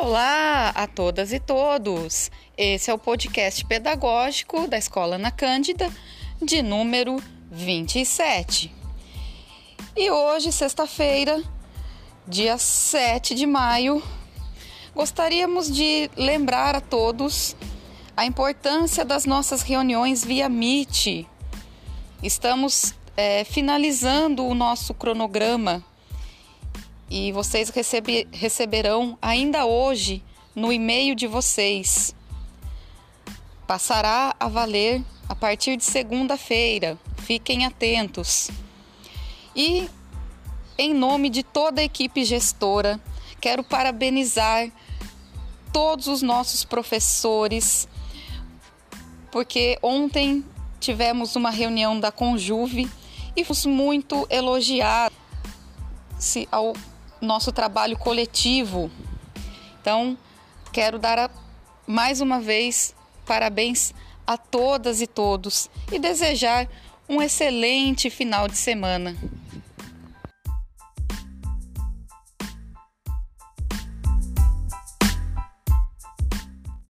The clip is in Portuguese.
Olá a todas e todos! Esse é o podcast pedagógico da Escola Ana Cândida, de número 27. E hoje, sexta-feira, dia 7 de maio, gostaríamos de lembrar a todos a importância das nossas reuniões via Meet. Estamos é, finalizando o nosso cronograma e vocês recebe, receberão ainda hoje no e-mail de vocês. Passará a valer a partir de segunda-feira. Fiquem atentos. E em nome de toda a equipe gestora, quero parabenizar todos os nossos professores, porque ontem tivemos uma reunião da Conjuve e fomos muito elogiados ao nosso trabalho coletivo. Então, quero dar a, mais uma vez parabéns a todas e todos e desejar um excelente final de semana.